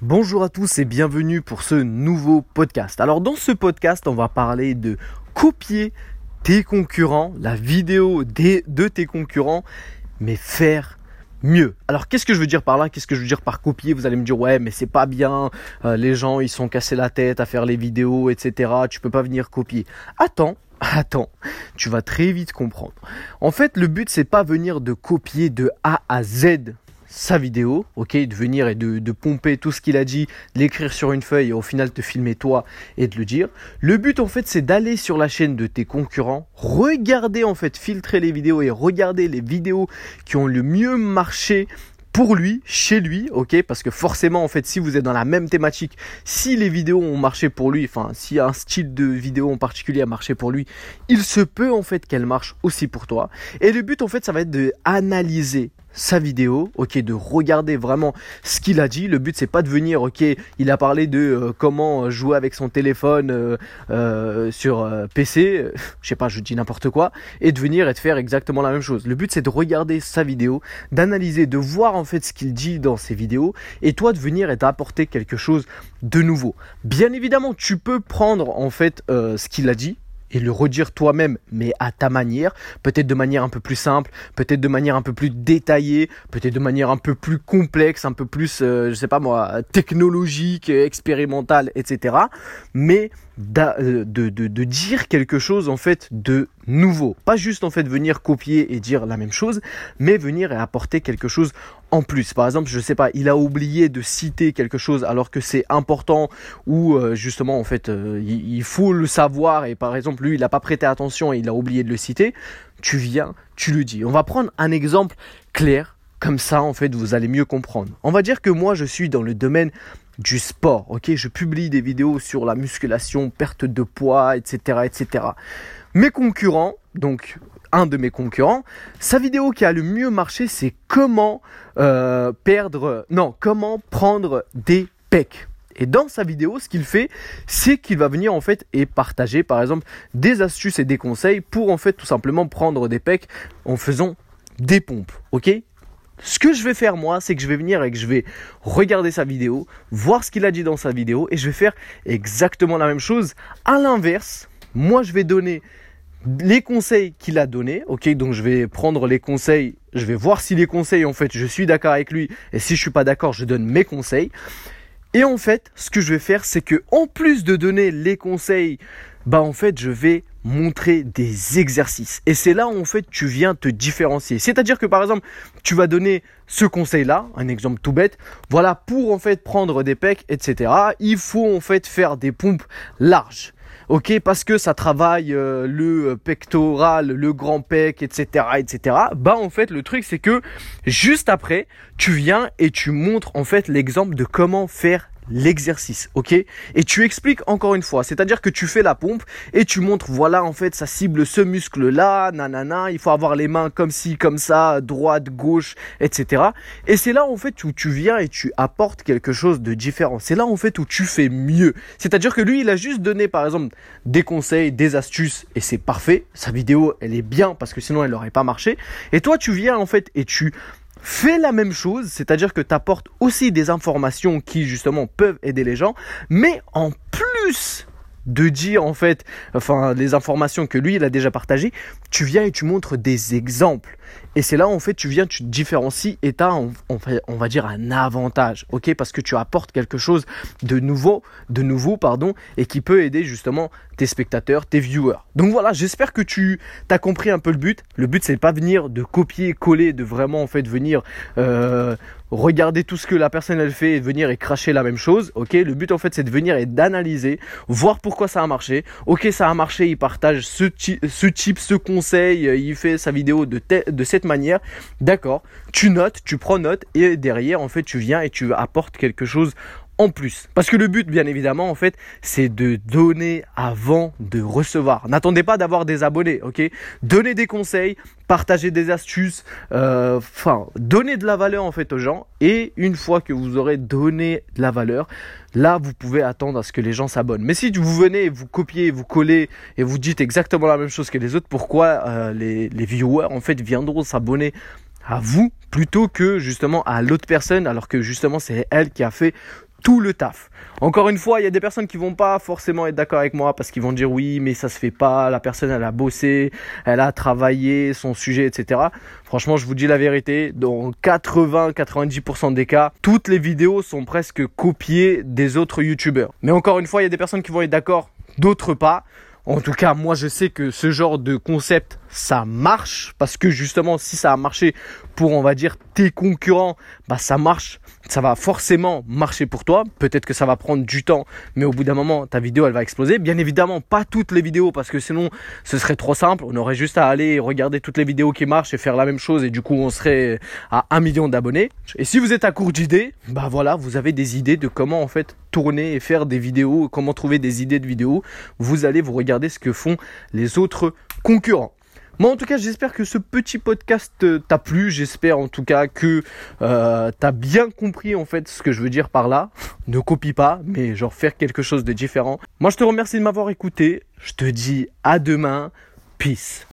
Bonjour à tous et bienvenue pour ce nouveau podcast. Alors dans ce podcast, on va parler de copier tes concurrents, la vidéo de tes concurrents, mais faire mieux. Alors qu'est-ce que je veux dire par là? Qu'est-ce que je veux dire par copier? Vous allez me dire ouais mais c'est pas bien, euh, les gens ils sont cassés la tête à faire les vidéos, etc. Tu peux pas venir copier. Attends, Attends, tu vas très vite comprendre. En fait, le but c'est pas venir de copier de A à Z sa vidéo, ok, de venir et de, pomper tout ce qu'il a dit, l'écrire sur une feuille et au final te filmer toi et de le dire. Le but en fait c'est d'aller sur la chaîne de tes concurrents, regarder en fait, filtrer les vidéos et regarder les vidéos qui ont le mieux marché pour lui, chez lui, ok Parce que forcément, en fait, si vous êtes dans la même thématique, si les vidéos ont marché pour lui, enfin, si un style de vidéo en particulier a marché pour lui, il se peut en fait qu'elle marche aussi pour toi. Et le but, en fait, ça va être de analyser sa vidéo, ok, de regarder vraiment ce qu'il a dit. Le but c'est pas de venir, ok, il a parlé de euh, comment jouer avec son téléphone euh, euh, sur PC, je sais pas, je dis n'importe quoi, et de venir et de faire exactement la même chose. Le but c'est de regarder sa vidéo, d'analyser, de voir en fait ce qu'il dit dans ses vidéos, et toi de venir et d'apporter quelque chose de nouveau. Bien évidemment, tu peux prendre en fait ce qu'il a dit, et le redire toi-même, mais à ta manière, peut-être de manière un peu plus simple, peut-être de manière un peu plus détaillée, peut-être de manière un peu plus complexe, un peu plus, euh, je sais pas moi, technologique, expérimentale, etc. Mais euh, de, dire quelque chose en fait de nouveau. Pas juste en fait venir copier et dire la même chose, mais venir et apporter quelque chose en plus. Par exemple, je sais pas, il a oublié de citer quelque chose alors que c'est important ou euh, justement en fait euh, il, faut le savoir et par exemple lui il n'a pas prêté attention et il a oublié de le citer. Tu viens, tu lui dis. On va prendre un exemple clair. Comme ça, en fait, vous allez mieux comprendre. On va dire que moi, je suis dans le domaine du sport. Ok, je publie des vidéos sur la musculation, perte de poids, etc., etc. Mes concurrents, donc un de mes concurrents, sa vidéo qui a le mieux marché, c'est comment euh, perdre, non, comment prendre des pecs. Et dans sa vidéo, ce qu'il fait, c'est qu'il va venir en fait et partager par exemple des astuces et des conseils pour en fait tout simplement prendre des pecs en faisant des pompes. Ok? Ce que je vais faire moi, c'est que je vais venir et que je vais regarder sa vidéo, voir ce qu'il a dit dans sa vidéo et je vais faire exactement la même chose. À l'inverse, moi je vais donner les conseils qu'il a donnés, ok Donc je vais prendre les conseils, je vais voir si les conseils en fait je suis d'accord avec lui et si je suis pas d'accord, je donne mes conseils. Et en fait, ce que je vais faire, c'est que en plus de donner les conseils, bah en fait, je vais montrer des exercices. Et c'est là où en fait tu viens te différencier. C'est-à-dire que par exemple, tu vas donner ce conseil-là, un exemple tout bête. Voilà, pour en fait prendre des pecs, etc. Il faut en fait faire des pompes larges. Ok, parce que ça travaille euh, le pectoral, le grand pec, etc., etc. Bah en fait le truc c'est que juste après tu viens et tu montres en fait l'exemple de comment faire l'exercice, ok? Et tu expliques encore une fois, c'est-à-dire que tu fais la pompe et tu montres, voilà, en fait, ça cible ce muscle-là, nanana, il faut avoir les mains comme ci, comme ça, droite, gauche, etc. Et c'est là, en fait, où tu viens et tu apportes quelque chose de différent. C'est là, en fait, où tu fais mieux. C'est-à-dire que lui, il a juste donné, par exemple, des conseils, des astuces, et c'est parfait. Sa vidéo, elle est bien parce que sinon, elle n'aurait pas marché. Et toi, tu viens, en fait, et tu Fais la même chose, c'est-à-dire que tu apportes aussi des informations qui justement peuvent aider les gens, mais en plus de dire en fait, enfin les informations que lui il a déjà partagées, tu viens et tu montres des exemples. Et c'est là en fait tu viens, tu te différencies et tu as on, va dire un avantage, ok? Parce que tu apportes quelque chose de nouveau, de nouveau pardon, et qui peut aider justement tes spectateurs, tes viewers. Donc voilà, j'espère que tu as compris un peu le but. Le but c'est pas venir de copier, coller, de vraiment en fait venir euh, regarder tout ce que la personne elle fait et venir et cracher la même chose. Ok, le but en fait c'est de venir et d'analyser, voir pourquoi ça a marché. Ok, ça a marché, il partage ce, type, ce conseil, euh, il fait sa vidéo de cette manière. D'accord, tu notes, tu prends note et derrière en fait tu viens et tu apportes quelque chose en plus. Parce que le but, bien évidemment, en fait, c'est de donner avant de recevoir. N'attendez pas d'avoir des abonnés, ok? Donnez des conseils, partagez des astuces, euh, enfin, donnez de la valeur en fait aux gens. Et une fois que vous aurez donné de la valeur, là, vous pouvez attendre à ce que les gens s'abonnent. Mais si vous venez, vous copiez, vous collez et vous dites exactement la même chose que les autres, pourquoi euh, les, les viewers en fait viendront s'abonner à vous plutôt que justement à l'autre personne alors que justement c'est elle qui a fait tout le taf. Encore une fois, il y a des personnes qui vont pas forcément être d'accord avec moi parce qu'ils vont dire oui, mais ça se fait pas, la personne elle a bossé, elle a travaillé son sujet, etc. Franchement, je vous dis la vérité, dans 80-90% des cas, toutes les vidéos sont presque copiées des autres youtubeurs. Mais encore une fois, il y a des personnes qui vont être d'accord, d'autres pas. En tout cas, moi je sais que ce genre de concept, ça marche parce que justement, si ça a marché pour, on va dire, tes concurrents, bah ça marche, ça va forcément marcher pour toi. Peut-être que ça va prendre du temps, mais au bout d'un moment, ta vidéo, elle va exploser. Bien évidemment, pas toutes les vidéos parce que sinon, ce serait trop simple. On aurait juste à aller regarder toutes les vidéos qui marchent et faire la même chose et du coup, on serait à un million d'abonnés. Et si vous êtes à court d'idées, bah voilà, vous avez des idées de comment en fait tourner et faire des vidéos, comment trouver des idées de vidéos. Vous allez vous regarder ce que font les autres concurrents. Moi, en tout cas, j'espère que ce petit podcast euh, t'a plu. J'espère en tout cas que euh, t'as bien compris en fait ce que je veux dire par là. Ne copie pas, mais genre faire quelque chose de différent. Moi, je te remercie de m'avoir écouté. Je te dis à demain. Peace.